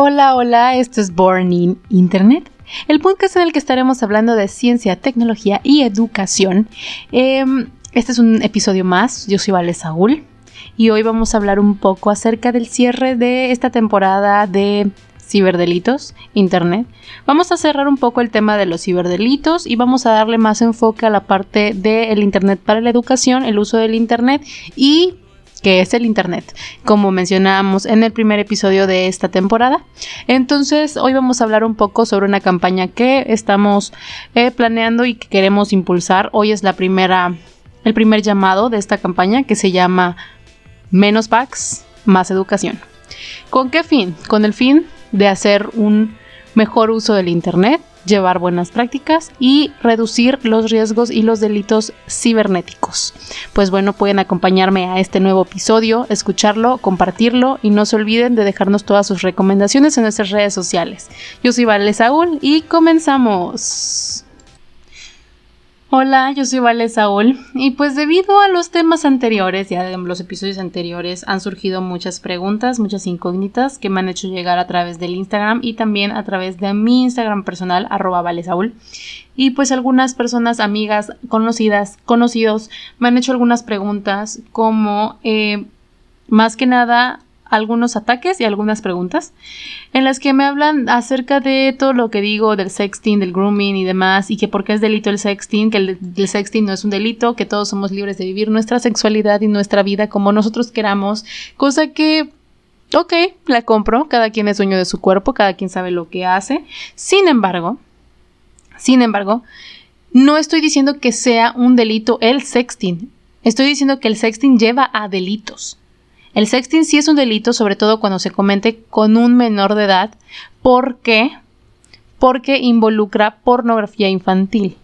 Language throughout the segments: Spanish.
Hola, hola, esto es Born in Internet, el podcast en el que estaremos hablando de ciencia, tecnología y educación. Em, este es un episodio más, yo soy Vale Saúl y hoy vamos a hablar un poco acerca del cierre de esta temporada de ciberdelitos, Internet. Vamos a cerrar un poco el tema de los ciberdelitos y vamos a darle más enfoque a la parte del Internet para la educación, el uso del Internet y que es el Internet, como mencionábamos en el primer episodio de esta temporada. Entonces, hoy vamos a hablar un poco sobre una campaña que estamos eh, planeando y que queremos impulsar. Hoy es la primera, el primer llamado de esta campaña que se llama Menos Packs, más educación. ¿Con qué fin? Con el fin de hacer un mejor uso del Internet llevar buenas prácticas y reducir los riesgos y los delitos cibernéticos. Pues bueno, pueden acompañarme a este nuevo episodio, escucharlo, compartirlo y no se olviden de dejarnos todas sus recomendaciones en nuestras redes sociales. Yo soy Vale Saúl y comenzamos. Hola, yo soy Vale Saúl y pues debido a los temas anteriores, ya en los episodios anteriores, han surgido muchas preguntas, muchas incógnitas que me han hecho llegar a través del Instagram y también a través de mi Instagram personal, arroba Vale Saúl. Y pues algunas personas, amigas, conocidas, conocidos, me han hecho algunas preguntas como, eh, más que nada, algunos ataques y algunas preguntas en las que me hablan acerca de todo lo que digo del sexting, del grooming y demás y que por qué es delito el sexting, que el, sexting no es un delito, que todos somos libres de vivir nuestra sexualidad y nuestra vida como nosotros queramos, cosa que ok, la compro, cada quien es dueño de su cuerpo, cada quien sabe lo que hace. Sin embargo, sin embargo, no estoy diciendo que sea un delito el sexting. Estoy diciendo que el sexting lleva a delitos. El sexting sí es un delito, sobre todo cuando se comete con un menor de edad. ¿Por qué? Porque involucra pornografía infantil.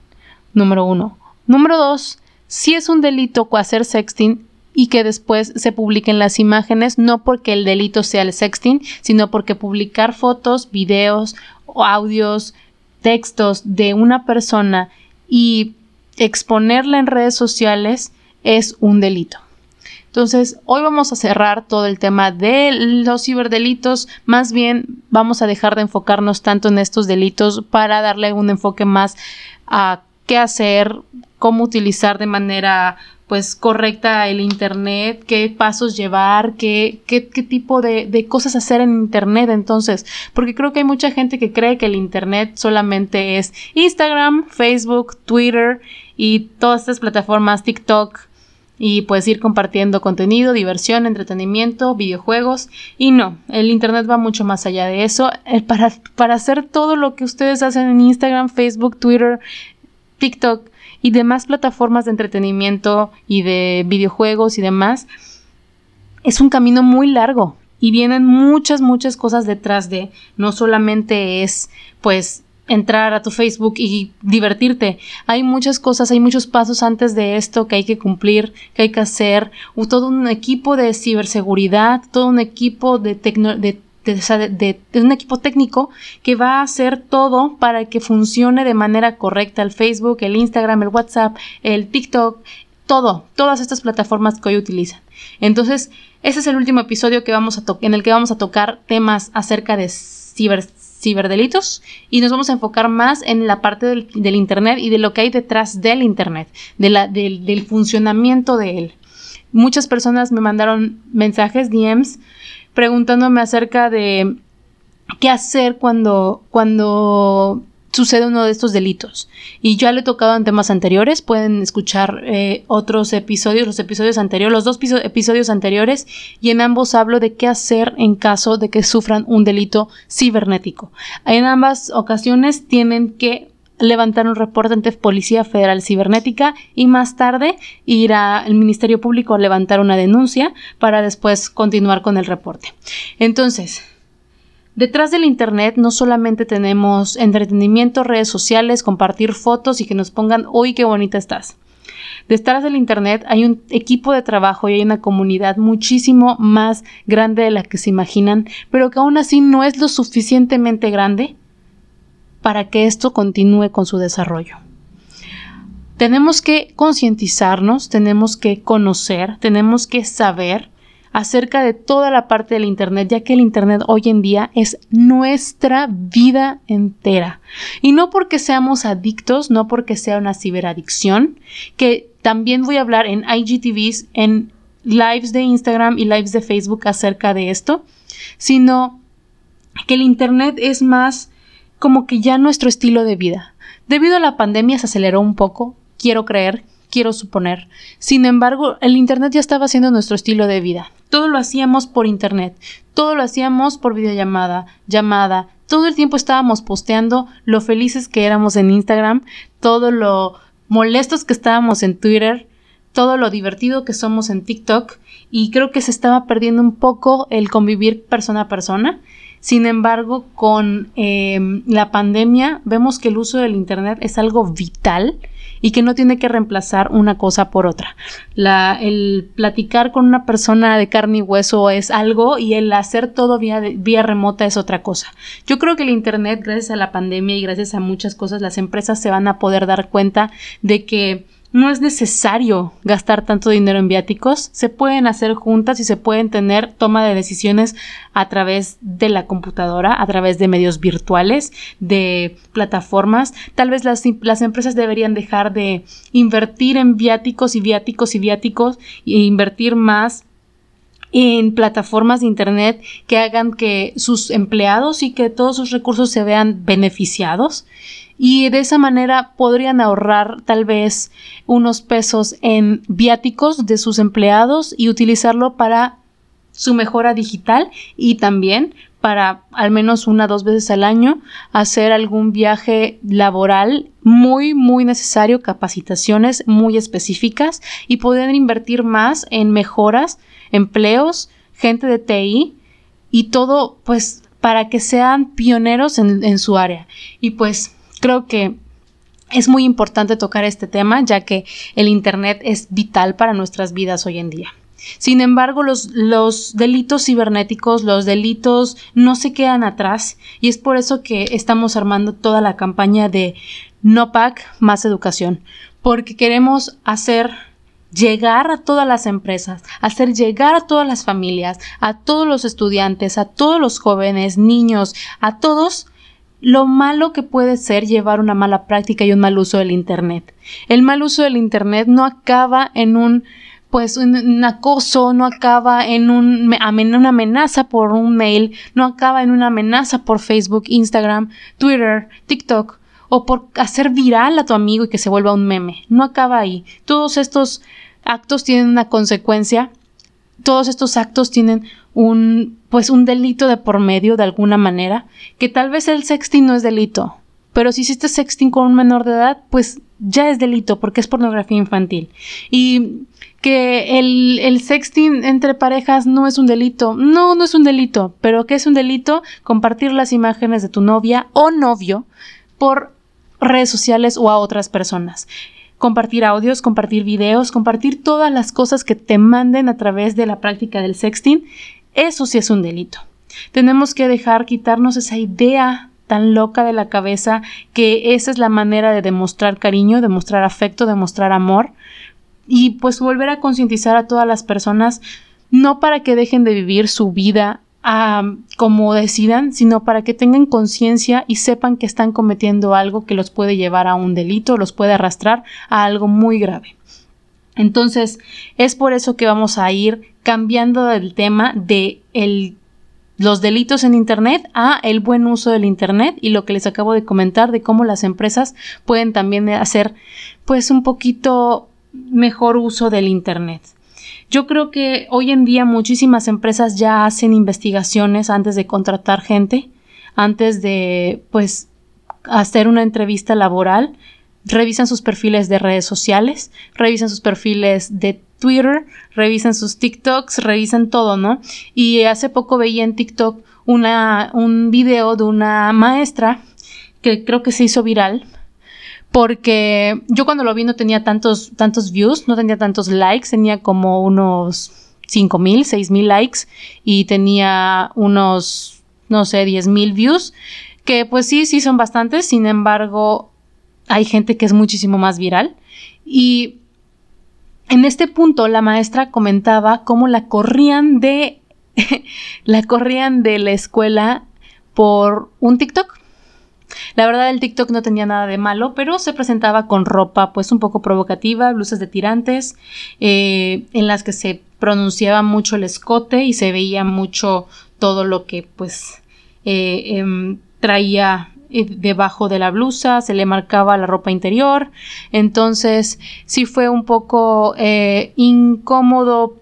Número uno. Número dos, sí es un delito hacer sexting y que después se publiquen las imágenes, no porque el delito sea el sexting, sino porque publicar fotos, videos audios, textos de una persona y exponerla en redes sociales es un delito. Entonces, hoy vamos a cerrar todo el tema de los ciberdelitos, más bien vamos a dejar de enfocarnos tanto en estos delitos para darle un enfoque más a qué hacer, cómo utilizar de manera pues correcta el internet, qué pasos llevar, qué, qué, qué tipo de, de, cosas hacer en internet entonces, porque creo que hay mucha gente que cree que el internet solamente es Instagram, Facebook, Twitter y todas estas plataformas, TikTok, y puedes ir compartiendo contenido, diversión, entretenimiento, videojuegos y no, el Internet va mucho más allá de eso. Eh, para, para hacer todo lo que ustedes hacen en Instagram, Facebook, Twitter, TikTok y demás plataformas de entretenimiento y de videojuegos y demás, es un camino muy largo y vienen muchas, muchas cosas detrás de, no solamente es pues entrar a tu Facebook y divertirte. Hay muchas cosas, hay muchos pasos antes de esto que hay que cumplir, que hay que hacer. Todo un equipo de ciberseguridad, todo un equipo de, de, de, un equipo técnico que va a hacer todo para que funcione de manera correcta el Facebook, el Instagram, el WhatsApp, el TikTok, todo, todas estas plataformas que hoy utilizan. Entonces, ese es el último episodio que vamos a en el que vamos a tocar temas acerca de ciber ciberdelitos y nos vamos a enfocar más en la parte del, Internet y de lo que hay detrás del Internet, de la, del, del funcionamiento de él. Muchas personas me mandaron mensajes, DMs, preguntándome acerca de qué hacer cuando, cuando sucede uno de estos delitos. Y ya lo he tocado en temas anteriores, pueden escuchar eh, otros episodios, los episodios anteriores, los dos episodios anteriores, y en ambos hablo de qué hacer en caso de que sufran un delito cibernético. En ambas ocasiones tienen que levantar un reporte ante Policía Federal Cibernética y más tarde ir al Ministerio Público a levantar una denuncia para después continuar con el reporte. Entonces, Detrás del Internet no solamente tenemos entretenimiento, redes sociales, compartir fotos y que nos pongan, uy, qué bonita estás. Detrás del Internet hay un equipo de trabajo y hay una comunidad muchísimo más grande de la que se imaginan, pero que aún así no es lo suficientemente grande para que esto continúe con su desarrollo. Tenemos que concientizarnos, tenemos que conocer, tenemos que saber acerca de toda la parte del Internet, ya que el Internet hoy en día es nuestra vida entera. Y no porque seamos adictos, no porque sea una ciberadicción, que también voy a hablar en IGTVs, en lives de Instagram y lives de Facebook acerca de esto, sino que el Internet es más como que ya nuestro estilo de vida. Debido a la pandemia se aceleró un poco, quiero creer, quiero suponer. Sin embargo, el Internet ya estaba siendo nuestro estilo de vida. Todo lo hacíamos por Internet, todo lo hacíamos por videollamada, llamada, todo el tiempo estábamos posteando lo felices que éramos en Instagram, todo lo molestos que estábamos en Twitter, todo lo divertido que somos en TikTok. Y creo que se estaba perdiendo un poco el convivir persona a persona. Sin embargo, con eh, la pandemia vemos que el uso del Internet es algo vital y que no tiene que reemplazar una cosa por otra. La, el platicar con una persona de carne y hueso es algo y el hacer todo vía, vía remota es otra cosa. Yo creo que el Internet, gracias a la pandemia y gracias a muchas cosas, las empresas se van a poder dar cuenta de que no es necesario gastar tanto dinero en viáticos, se pueden hacer juntas y se pueden tener toma de decisiones a través de la computadora, a través de medios virtuales, de plataformas. Tal vez las, las empresas deberían dejar de invertir en viáticos y viáticos y viáticos e invertir más en plataformas de Internet que hagan que sus empleados y que todos sus recursos se vean beneficiados y de esa manera podrían ahorrar tal vez unos pesos en viáticos de sus empleados y utilizarlo para su mejora digital y también para al menos una o dos veces al año hacer algún viaje laboral muy muy necesario, capacitaciones muy específicas y poder invertir más en mejoras, empleos, gente de TI y todo pues para que sean pioneros en, en su área. Y pues creo que es muy importante tocar este tema ya que el Internet es vital para nuestras vidas hoy en día. Sin embargo, los, los, delitos cibernéticos, los delitos no se quedan atrás y es por eso que estamos armando toda la campaña de No Pack más educación, porque queremos hacer llegar a todas las empresas, hacer llegar a todas las familias, a todos los estudiantes, a todos los jóvenes, niños, a todos lo malo que puede ser llevar una mala práctica y un mal uso del Internet. El mal uso del Internet no acaba en un pues un, acoso, no acaba en un, una amenaza por un mail, no acaba en una amenaza por Facebook, Instagram, Twitter, TikTok o por hacer viral a tu amigo y que se vuelva un meme. No acaba ahí. Todos estos actos tienen una consecuencia. Todos estos actos tienen un pues un delito de por medio de alguna manera, que tal vez el sexting no es delito, pero si hiciste sexting con un menor de edad, pues ya es delito porque es pornografía infantil. Y que el, el, sexting entre parejas no es un delito. No, no es un delito. Pero ¿qué es un delito? Compartir las imágenes de tu novia o novio por redes sociales o a otras personas. Compartir audios, compartir videos, compartir todas las cosas que te manden a través de la práctica del sexting eso sí es un delito. Tenemos que dejar quitarnos esa idea tan loca de la cabeza que esa es la manera de demostrar cariño, demostrar afecto, demostrar amor y pues volver a concientizar a todas las personas no para que dejen de vivir su vida como decidan, sino para que tengan conciencia y sepan que están cometiendo algo que los puede llevar a un delito, los puede arrastrar a algo muy grave. Entonces, es por eso que vamos a ir cambiando el tema de los delitos en Internet a el buen uso del Internet y lo que les acabo de comentar de cómo las empresas pueden también hacer pues un poquito mejor uso del Internet. Yo creo que hoy en día muchísimas empresas ya hacen investigaciones antes de contratar gente, antes de pues hacer una entrevista laboral revisan sus perfiles de redes sociales, revisan sus perfiles de Twitter, revisan sus TikToks, revisan todo, ¿no? Y hace poco veía en TikTok una, un video de una maestra que creo que se hizo viral porque yo cuando lo vi no tenía tantos, tantos views, no tenía tantos likes, tenía como unos 5 mil, 6 mil likes y tenía unos, no sé, 10 mil views, que pues sí, sí son bastantes, sin embargo, hay gente que es muchísimo más viral y en este punto la maestra comentaba cómo la corrían de la corrían de la escuela por un TikTok. La verdad el TikTok no tenía nada de malo, pero se presentaba con ropa pues un poco provocativa, blusas de tirantes, eh, en las que se pronunciaba mucho el escote y se veía mucho todo lo que pues eh, em, traía eh, debajo de la blusa, se le marcaba la ropa interior, entonces sí fue un poco incómodo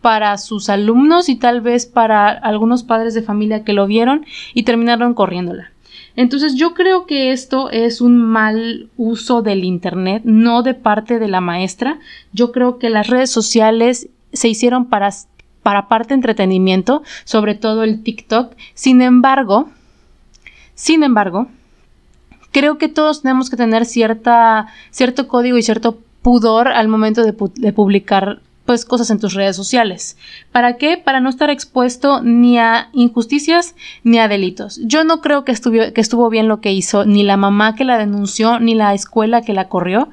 para sus alumnos y tal vez para algunos padres de familia que lo vieron y terminaron corriéndola. Entonces yo creo que esto es un mal uso del Internet, no de parte de la maestra. Yo creo que las redes sociales se hicieron para, para parte entretenimiento, sobre todo el TikTok. Sin embargo, sin embargo, creo que todos tenemos que tener cierta, cierto código y cierto pudor al momento de, de publicar pues cosas en tus redes sociales. ¿Para qué? Para no estar expuesto ni a injusticias ni a delitos. Yo no creo que estuvo, que estuvo bien lo que hizo ni la mamá que la denunció ni la escuela que la corrió,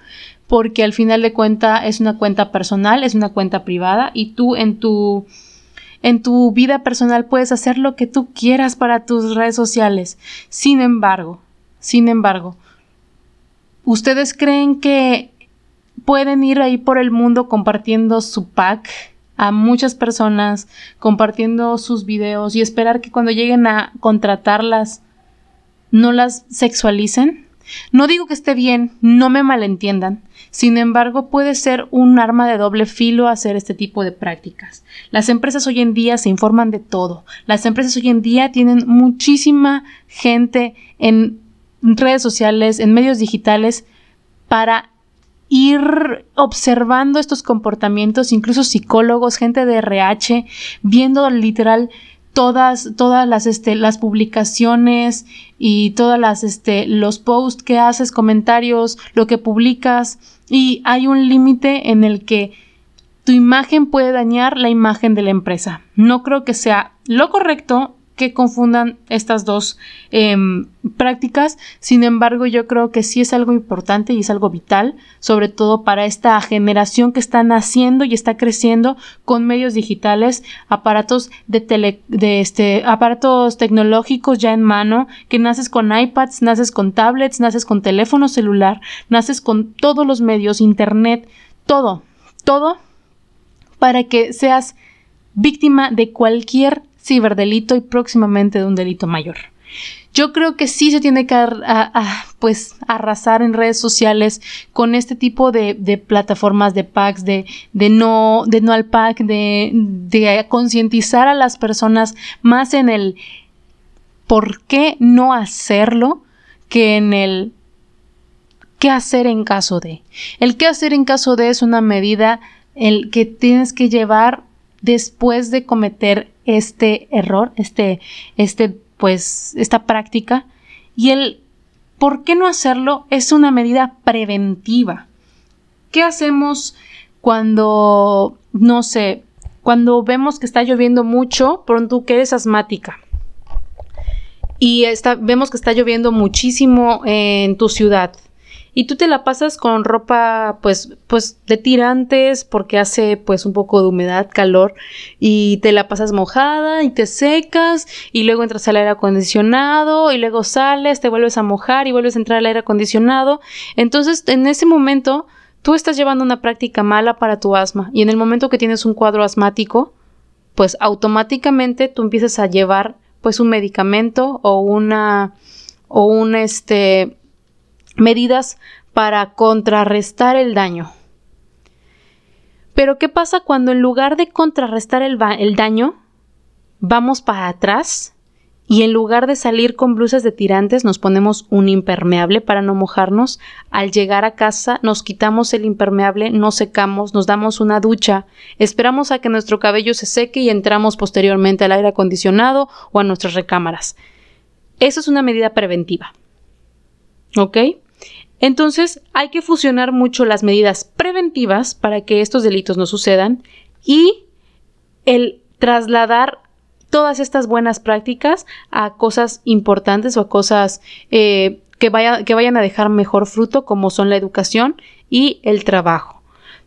porque al final de cuenta es una cuenta personal, es una cuenta privada y tú en tu en tu vida personal puedes hacer lo que tú quieras para tus redes sociales. Sin embargo, sin embargo, ¿ustedes creen que pueden ir ahí por el mundo compartiendo su pack a muchas personas, compartiendo sus videos y esperar que cuando lleguen a contratarlas no las sexualicen. No digo que esté bien, no me malentiendan. Sin embargo, puede ser un arma de doble filo hacer este tipo de prácticas. Las empresas hoy en día se informan de todo. Las empresas hoy en día tienen muchísima gente en redes sociales, en medios digitales, para ir observando estos comportamientos, incluso psicólogos, gente de RH, viendo literal todas, todas las, este, las publicaciones y todas las, este, los posts que haces, comentarios, lo que publicas, y hay un límite en el que tu imagen puede dañar la imagen de la empresa. No creo que sea lo correcto que confundan estas dos em, prácticas. Sin embargo, yo creo que sí es algo importante y es algo vital, sobre todo para esta generación que está naciendo y está creciendo con medios digitales, aparatos de tele, de este, aparatos tecnológicos ya en mano, que naces con iPads, naces con tablets, naces con teléfono celular, naces con todos los medios, internet, todo, todo para que seas víctima de cualquier ciberdelito y próximamente de un delito mayor. Yo creo que sí se tiene que pues arrasar en redes sociales con este tipo de, plataformas de packs, de, de, no, de no al pack, de, de concientizar a las personas más en el por qué no hacerlo que en el qué hacer en caso de. El qué hacer en caso de es una medida el que tienes que llevar después de cometer este error, este, este, pues, esta práctica. Y el por qué no hacerlo es una medida preventiva. ¿Qué hacemos cuando, no sé, cuando vemos que está lloviendo mucho, pronto que eres asmática? Y está, vemos que está lloviendo muchísimo en tu ciudad y tú te la pasas con ropa pues pues de tirantes porque hace pues un poco de humedad, calor y te la pasas mojada y te secas y luego entras al aire acondicionado y luego sales, te vuelves a mojar y vuelves a entrar al aire acondicionado. Entonces, en ese momento tú estás llevando una práctica mala para tu asma y en el momento que tienes un cuadro asmático, pues automáticamente tú empiezas a llevar pues un medicamento o una o un este medidas para contrarrestar el daño. Pero ¿qué pasa cuando en lugar de contrarrestar el, daño, vamos para atrás y en lugar de salir con blusas de tirantes nos ponemos un impermeable para no mojarnos. Al llegar a casa nos quitamos el impermeable, nos secamos, nos damos una ducha, esperamos a que nuestro cabello se seque y entramos posteriormente al aire acondicionado o a nuestras recámaras. Eso es una medida preventiva. ¿Ok? Entonces hay que fusionar mucho las medidas preventivas para que estos delitos no sucedan y el trasladar todas estas buenas prácticas a cosas importantes o a cosas eh, que, que vayan a dejar mejor fruto como son la educación y el trabajo.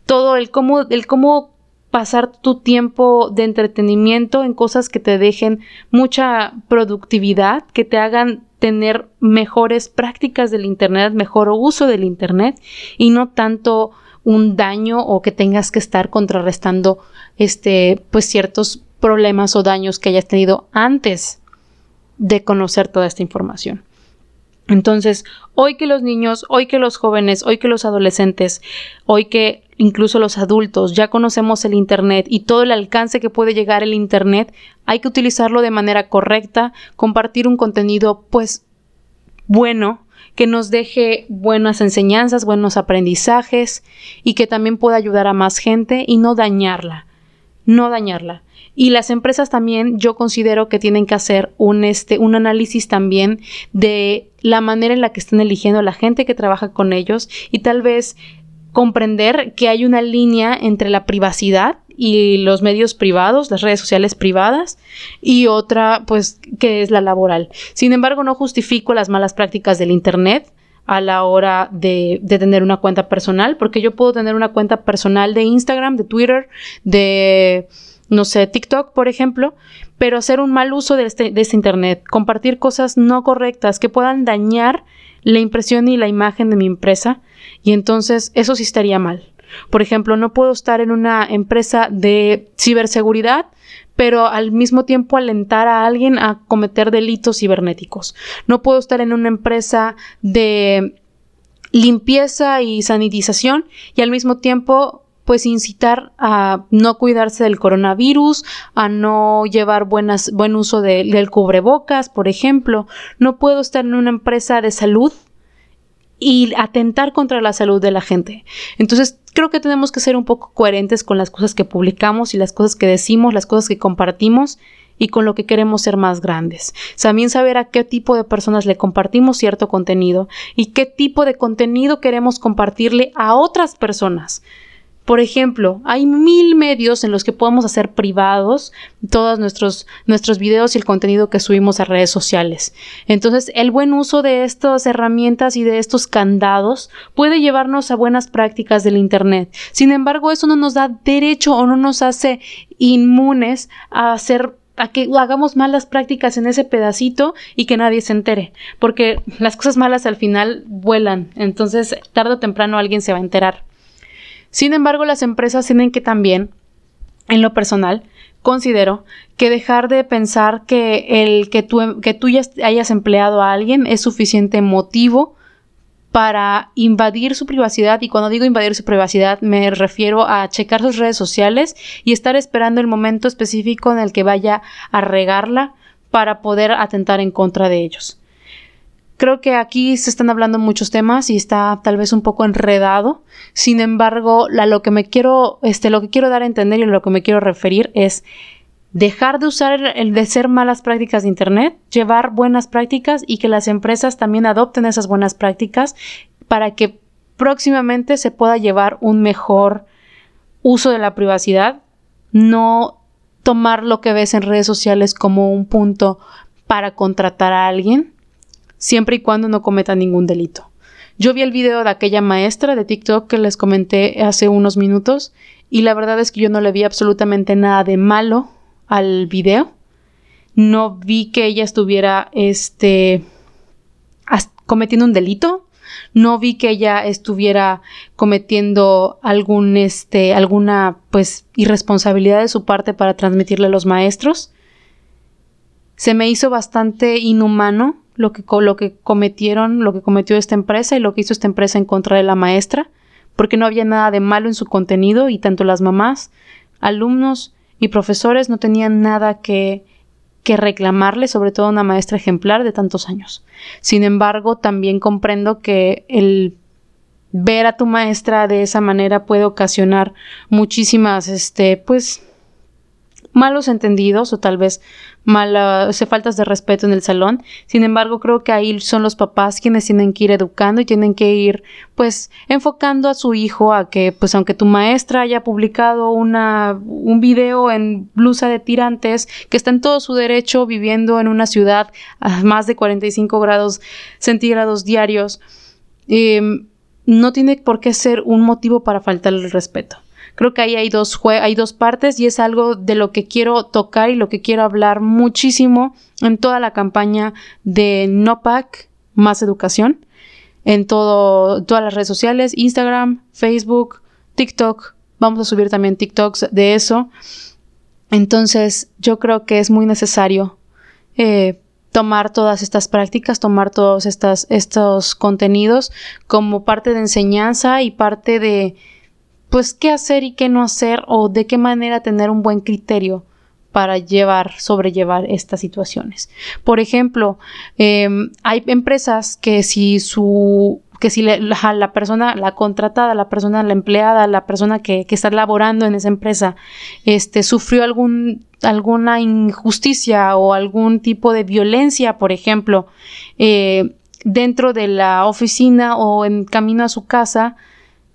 todo el cómo, el cómo pasar tu tiempo de entretenimiento en cosas que te dejen mucha productividad, que te hagan tener mejores prácticas del Internet, mejor uso del Internet y no tanto un daño o que tengas que estar contrarrestando este pues ciertos problemas o daños que hayas tenido antes de conocer toda esta información. Entonces, hoy que los niños, hoy que los jóvenes, hoy que los adolescentes, hoy que incluso los adultos ya conocemos el Internet y todo el alcance que puede llegar el Internet, hay que utilizarlo de manera correcta, compartir un contenido pues bueno, que nos deje buenas enseñanzas, buenos aprendizajes y que también pueda ayudar a más gente y no dañarla, no dañarla. Y las empresas también yo considero que tienen que hacer un, este, un análisis también de la manera en la que están eligiendo a la gente que trabaja con ellos y tal vez comprender que hay una línea entre la privacidad y los medios privados, las redes sociales privadas, y otra, pues, que es la laboral. Sin embargo, no justifico las malas prácticas del Internet a la hora de, de, tener una cuenta personal, porque yo puedo tener una cuenta personal de Instagram, de Twitter, de, no sé, TikTok, por ejemplo, pero hacer un mal uso de este, de este Internet, compartir cosas no correctas que puedan dañar la impresión y la imagen de mi empresa, y entonces eso sí estaría mal. Por ejemplo, no puedo estar en una empresa de ciberseguridad, pero al mismo tiempo alentar a alguien a cometer delitos cibernéticos. No puedo estar en una empresa de limpieza y sanitización y al mismo tiempo pues incitar a no cuidarse del coronavirus, a no llevar buen uso del cubrebocas, por ejemplo. No puedo estar en una empresa de salud y atentar contra la salud de la gente. Entonces, creo que tenemos que ser un poco coherentes con las cosas que publicamos y las cosas que decimos, las cosas que compartimos y con lo que queremos ser más grandes. También saber a qué tipo de personas le compartimos cierto contenido y qué tipo de contenido queremos compartirle a otras personas. Por ejemplo, hay mil medios en los que podemos hacer privados todos nuestros, nuestros videos y el contenido que subimos a redes sociales. Entonces, el buen uso de estas herramientas y de estos candados puede llevarnos a buenas prácticas del Internet. Sin embargo, eso no nos da derecho o no nos hace inmunes a hacer a que hagamos malas prácticas en ese pedacito y que nadie se entere, porque las cosas malas al final vuelan, entonces tarde o temprano alguien se va a enterar. Sin embargo, las empresas tienen que también, en lo personal, considero que dejar de pensar que el que tú, que tú ya hayas empleado a alguien es suficiente motivo para invadir su privacidad y cuando digo invadir su privacidad me refiero a checar sus redes sociales y estar esperando el momento específico en el que vaya a regarla para poder atentar en contra de ellos. Creo que aquí se están hablando muchos temas y está tal vez un poco enredado. Sin embargo, lo que me quiero, este, lo que quiero dar a entender y lo que me quiero referir es dejar de usar el de ser malas prácticas de Internet, llevar buenas prácticas y que las empresas también adopten esas buenas prácticas para que próximamente se pueda llevar un mejor uso de la privacidad, no tomar lo que ves en redes sociales como un punto para contratar a alguien, siempre y cuando no cometa ningún delito. Yo vi el video de aquella maestra de TikTok que les comenté hace unos minutos y la verdad es que yo no le vi absolutamente nada de malo al video. No vi que ella estuviera este cometiendo un delito. No vi que ella estuviera cometiendo algún este alguna pues irresponsabilidad de su parte para transmitirle a los maestros. Se me hizo bastante inhumano lo que, lo que cometieron, lo que cometió esta empresa y lo que hizo esta empresa en contra de la maestra, porque no había nada de malo en su contenido y tanto las mamás, alumnos y profesores no tenían nada que, que reclamarle, sobre todo una maestra ejemplar de tantos años. Sin embargo, también comprendo que el ver a tu maestra de esa manera puede ocasionar muchísimas, este, pues, malos entendidos o tal vez malas, faltas de respeto en el salón. Sin embargo, creo que ahí son los papás quienes tienen que ir educando y tienen que ir pues enfocando a su hijo a que pues aunque tu maestra haya publicado una, un video en blusa de tirantes que está en todo su derecho viviendo en una ciudad a más de 45 grados centígrados diarios, em, no tiene por qué ser un motivo para faltar el respeto. Creo que ahí hay dos, hay dos partes y es algo de lo que quiero tocar y lo que quiero hablar muchísimo en toda la campaña de NOPAC, más educación, en todo, todas las redes sociales, Instagram, Facebook, TikTok. Vamos a subir también TikToks de eso. Entonces, yo creo que es muy necesario eh, tomar todas estas prácticas, tomar todos estas, estos contenidos como parte de enseñanza y parte de, pues, qué hacer y qué no hacer o de qué manera tener un buen criterio para llevar, sobrellevar estas situaciones. Por ejemplo, em, hay empresas que si su que si la, persona, la contratada, la persona, la empleada, la persona que, que, está laborando en esa empresa, este, sufrió algún, alguna injusticia o algún tipo de violencia, por ejemplo, eh, dentro de la oficina o en camino a su casa,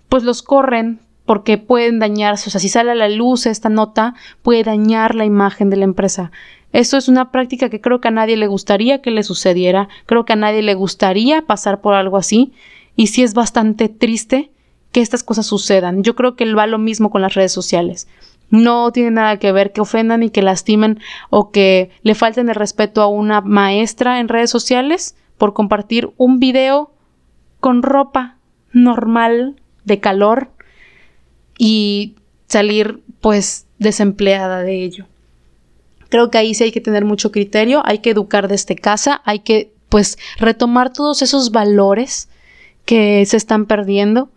pues los corren porque pueden dañarse, o sea, si sale a la luz esta nota, puede dañar la imagen de la empresa. Esto es una práctica que creo que a nadie le gustaría que le sucediera, creo que a nadie le gustaría pasar por algo así, y sí es bastante triste que estas cosas sucedan. Yo creo que va lo mismo con las redes sociales. No tiene nada que ver que ofendan y que lastimen o que le falten el respeto a una maestra en redes sociales por compartir un video con ropa normal de calor y salir pues desempleada de ello. Creo que ahí sí hay que tener mucho criterio, hay que educar desde casa, hay que pues retomar todos esos valores que se están perdiendo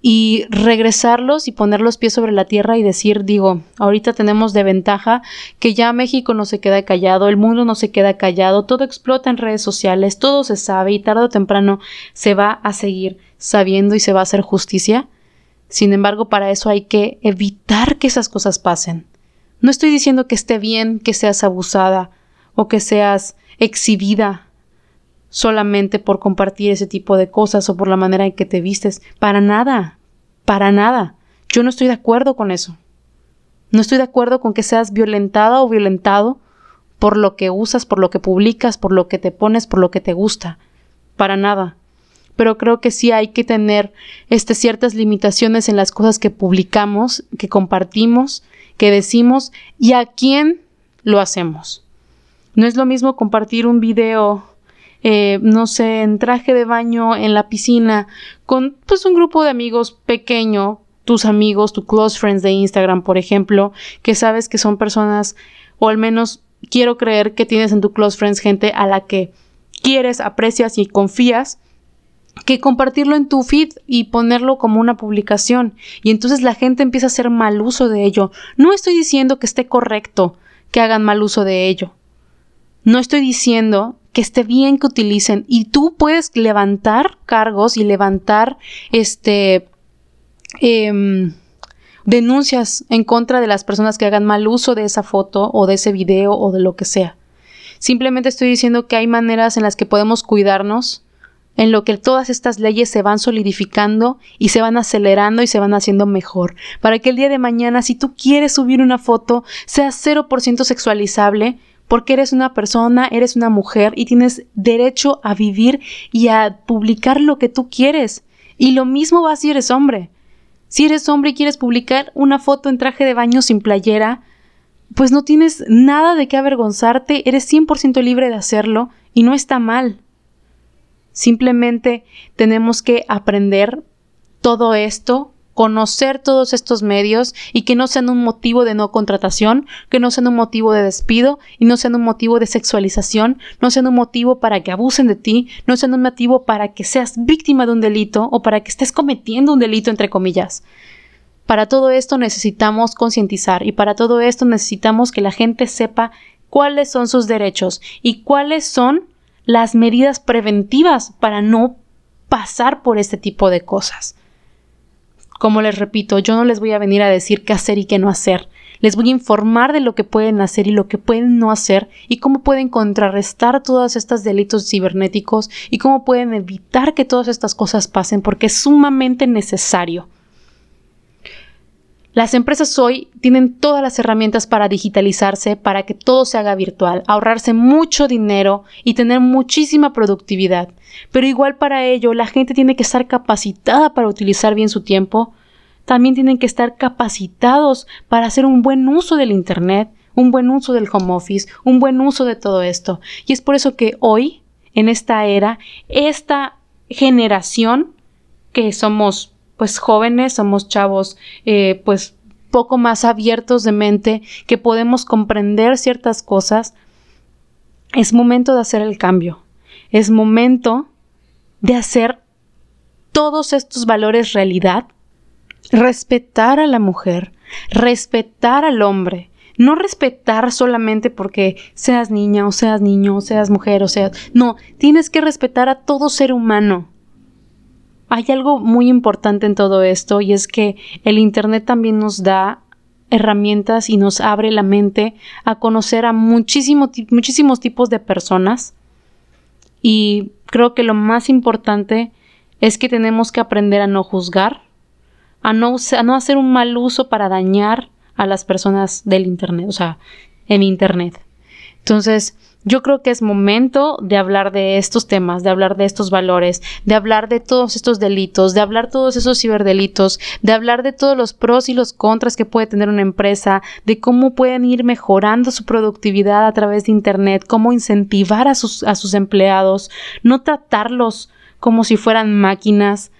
y regresarlos y poner los pies sobre la tierra y decir, digo, ahorita tenemos de ventaja que ya México no se queda callado, el mundo no se queda callado, todo explota en redes sociales, todo se sabe y tarde o temprano se va a seguir sabiendo y se va a hacer justicia. Sin embargo, para eso hay que evitar que esas cosas pasen. No estoy diciendo que esté bien que seas abusada o que seas exhibida solamente por compartir ese tipo de cosas o por la manera en que te vistes. Para nada, para nada. Yo no estoy de acuerdo con eso. No estoy de acuerdo con que seas violentada o violentado por lo que usas, por lo que publicas, por lo que te pones, por lo que te gusta. Para nada pero creo que sí hay que tener este, ciertas limitaciones en las cosas que publicamos, que compartimos, que decimos y a quién lo hacemos. No es lo mismo compartir un video, eh, no sé, en traje de baño en la piscina con pues un grupo de amigos pequeño, tus amigos, tus close friends de Instagram, por ejemplo, que sabes que son personas, o al menos quiero creer que tienes en tu close friends gente a la que quieres, aprecias y confías que compartirlo en tu feed y ponerlo como una publicación. Y entonces la gente empieza a hacer mal uso de ello. No estoy diciendo que esté correcto que hagan mal uso de ello. No estoy diciendo que esté bien que utilicen y tú puedes levantar cargos y levantar este em, denuncias en contra de las personas que hagan mal uso de esa foto o de ese video o de lo que sea. Simplemente estoy diciendo que hay maneras en las que podemos cuidarnos en lo que todas estas leyes se van solidificando y se van acelerando y se van haciendo mejor, para que el día de mañana, si tú quieres subir una foto, sea 0% sexualizable, porque eres una persona, eres una mujer y tienes derecho a vivir y a publicar lo que tú quieres. Y lo mismo va si eres hombre. Si eres hombre y quieres publicar una foto en traje de baño sin playera, pues no tienes nada de qué avergonzarte, eres 100% libre de hacerlo y no está mal. Simplemente tenemos que aprender todo esto, conocer todos estos medios y que no sean un motivo de no contratación, que no sean un motivo de despido y no sean un motivo de sexualización, no sean un motivo para que abusen de ti, no sean un motivo para que seas víctima de un delito o para que estés cometiendo un delito entre comillas. Para todo esto necesitamos concientizar y para todo esto necesitamos que la gente sepa cuáles son sus derechos y cuáles son las medidas preventivas para no pasar por este tipo de cosas. Como les repito, yo no les voy a venir a decir qué hacer y qué no hacer. Les voy a informar de lo que pueden hacer y lo que pueden no hacer y cómo pueden contrarrestar todos estos delitos cibernéticos y cómo pueden evitar que todas estas cosas pasen porque es sumamente necesario. Las empresas hoy tienen todas las herramientas para digitalizarse, para que todo se haga virtual, ahorrarse mucho dinero y tener muchísima productividad. Pero igual para ello la gente tiene que estar capacitada para utilizar bien su tiempo, también tienen que estar capacitados para hacer un buen uso del Internet, un buen uso del home office, un buen uso de todo esto. Y es por eso que hoy, en esta era, esta generación que somos pues jóvenes, somos chavos eh, pues poco más abiertos de mente, que podemos comprender ciertas cosas, es momento de hacer el cambio. Es momento de hacer todos estos valores realidad, respetar a la mujer, respetar al hombre, no respetar solamente porque seas niña o seas niño o seas mujer o seas... No, tienes que respetar a todo ser humano. Hay algo muy importante en todo esto y es que el Internet también nos da herramientas y nos abre la mente a conocer a muchísimos tipos de personas. Y creo que lo más importante es que tenemos que aprender a no juzgar, a no, a no hacer un mal uso para dañar a las personas del Internet, o sea, en Internet. Entonces, yo creo que es momento de hablar de estos temas, de hablar de estos valores, de hablar de todos estos delitos, de hablar todos esos ciberdelitos, de hablar de todos los pros y los contras que puede tener una empresa, de cómo pueden ir mejorando su productividad a través de Internet, cómo incentivar a sus, a sus empleados, no tratarlos como si fueran máquinas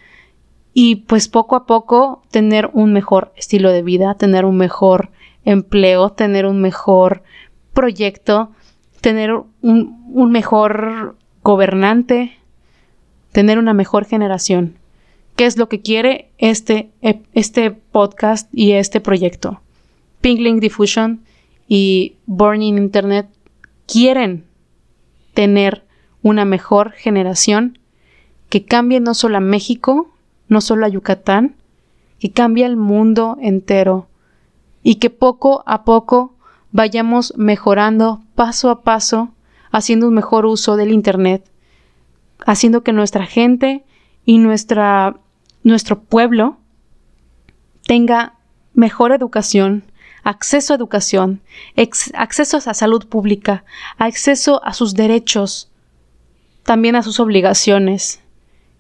y pues poco a poco tener un mejor estilo de vida, tener un mejor empleo, tener un mejor proyecto, tener un, mejor gobernante, tener una mejor generación. ¿Qué es lo que quiere este, este podcast y este proyecto? Pinklink Diffusion y Burning Internet quieren tener una mejor generación que cambie no solo a México, no solo a Yucatán, que cambie el mundo entero y que poco a poco vayamos mejorando paso a paso, haciendo un mejor uso del Internet, haciendo que nuestra gente y nuestra, nuestro pueblo tenga mejor educación, acceso a educación, acceso a salud pública, acceso a sus derechos, también a sus obligaciones,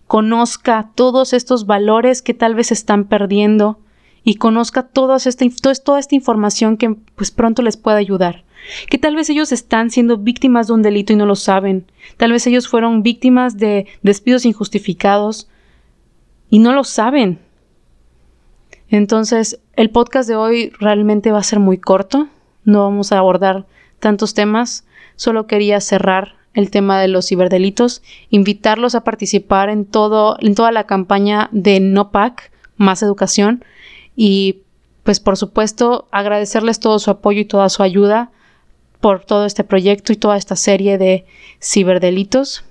conozca todos estos valores que tal vez están perdiendo y conozca toda esta, toda esta información que pues pronto les pueda ayudar. Que tal vez ellos están siendo víctimas de un delito y no lo saben. Tal vez ellos fueron víctimas de despidos injustificados y no lo saben. Entonces, el podcast de hoy realmente va a ser muy corto. No vamos a abordar tantos temas. Solo quería cerrar el tema de los ciberdelitos, invitarlos a participar en todo, en toda la campaña de NOPAC, más educación, y pues por supuesto agradecerles todo su apoyo y toda su ayuda por todo este proyecto y toda esta serie de ciberdelitos.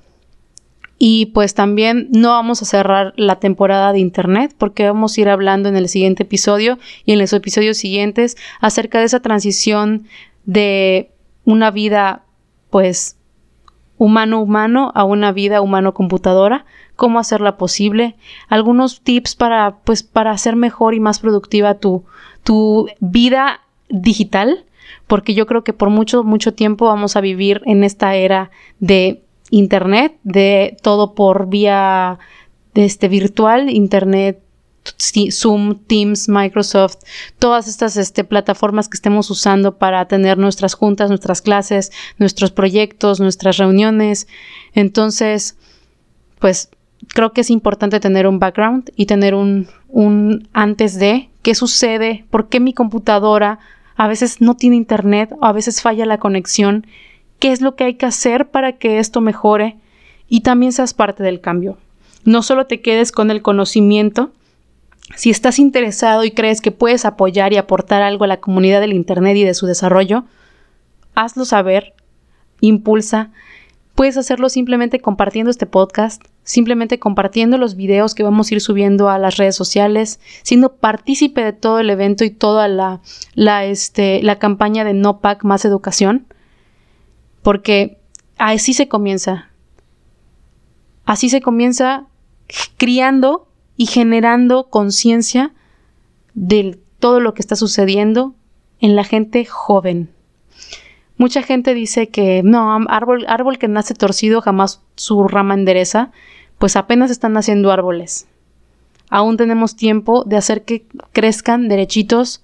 Y pues también no vamos a cerrar la temporada de Internet porque vamos a ir hablando en el siguiente episodio y en los episodios siguientes acerca de esa transición de una vida pues humano-humano a una vida humano-computadora, cómo hacerla posible, algunos tips para, pues, para hacer mejor y más productiva tu, tu vida digital, porque yo creo que por mucho, mucho tiempo vamos a vivir en esta era de Internet, de todo por vía este, virtual, Internet Zoom, Teams, Microsoft, todas estas este, plataformas que estemos usando para tener nuestras juntas, nuestras clases, nuestros proyectos, nuestras reuniones. Entonces, pues creo que es importante tener un background y tener un, un antes de qué sucede, por qué mi computadora a veces no tiene internet o a veces falla la conexión, qué es lo que hay que hacer para que esto mejore y también seas parte del cambio. No solo te quedes con el conocimiento, si estás interesado y crees que puedes apoyar y aportar algo a la comunidad del Internet y de su desarrollo, hazlo saber, impulsa. Puedes hacerlo simplemente compartiendo este podcast, simplemente compartiendo los videos que vamos a ir subiendo a las redes sociales, siendo partícipe de todo el evento y toda la, la, este, la campaña de No Pack Más Educación, porque así se comienza. Así se comienza criando y generando conciencia de todo lo que está sucediendo en la gente joven. Mucha gente dice que no, árbol, árbol que nace torcido jamás su rama endereza, pues apenas están naciendo árboles. Aún tenemos tiempo de hacer que crezcan derechitos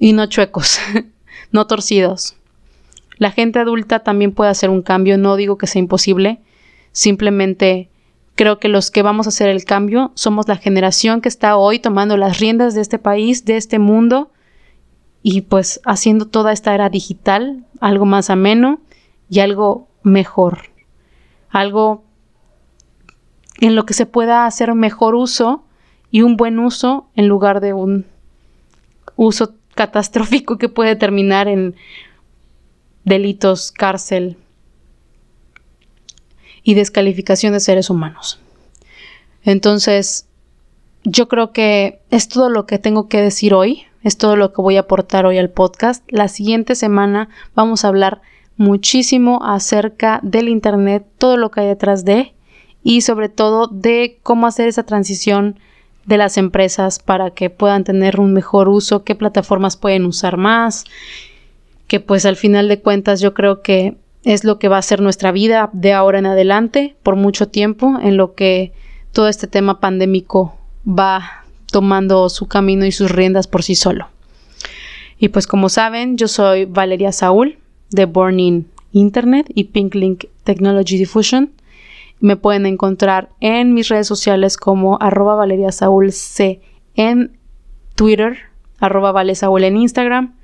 y no chuecos, no torcidos. La gente adulta también puede hacer un cambio, no digo que sea imposible, simplemente creo que los que vamos a hacer el cambio somos la generación que está hoy tomando las riendas de este país, de este mundo y pues haciendo toda esta era digital algo más ameno y algo mejor, algo en lo que se pueda hacer mejor uso y un buen uso en lugar de un uso catastrófico que puede terminar en delitos, cárcel y descalificación de seres humanos. Entonces, yo creo que es todo lo que tengo que decir hoy, es todo lo que voy a aportar hoy al podcast. La siguiente semana vamos a hablar muchísimo acerca del Internet, todo lo que hay detrás de y sobre todo de cómo hacer esa transición de las empresas para que puedan tener un mejor uso, qué plataformas pueden usar más, que pues al final de cuentas yo creo que es lo que va a ser nuestra vida de ahora en adelante por mucho tiempo, en lo que todo este tema pandémico va tomando su camino y sus riendas por sí solo. Y pues como saben, yo soy Valeria Saúl de Born Internet y Pink Link Technology Diffusion. Me pueden encontrar en mis redes sociales como arroba Valeria Saúl C en Twitter, arroba Vale en Instagram.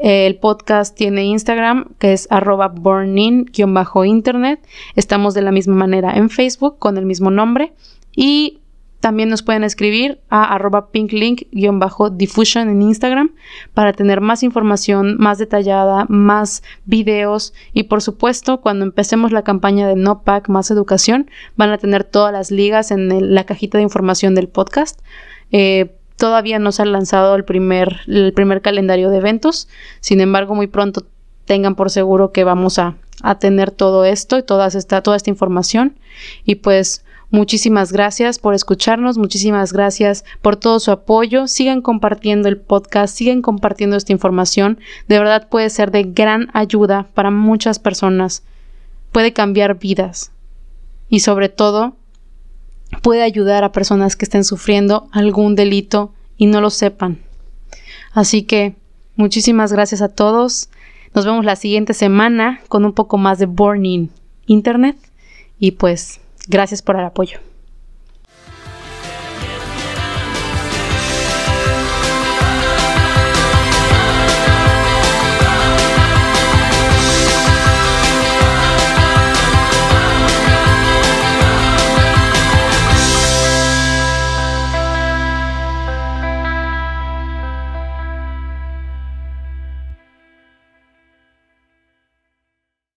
El podcast tiene Instagram, que es arroba bornin-internet. Estamos de la misma manera en Facebook con el mismo nombre. Y también nos pueden escribir a arroba pinklink-diffusion en Instagram para tener más información más detallada, más videos. Y por supuesto cuando empecemos la campaña de No Pack Más Educación van a tener todas las ligas en la cajita de información del podcast. Eh, todavía no se ha lanzado el primer, el primer calendario de eventos, sin embargo muy pronto tengan por seguro que vamos a, a tener todo esto y toda esta, toda esta información. Y pues Muchísimas gracias por escucharnos, muchísimas gracias por todo su apoyo. Sigan compartiendo el podcast, sigan compartiendo esta información. De verdad puede ser de gran ayuda para muchas personas. Puede cambiar vidas. Y sobre todo, puede ayudar a personas que estén sufriendo algún delito y no lo sepan. Así que muchísimas gracias a todos. Nos vemos la siguiente semana con un poco más de Burning Internet. Y pues Gracias por el apoyo.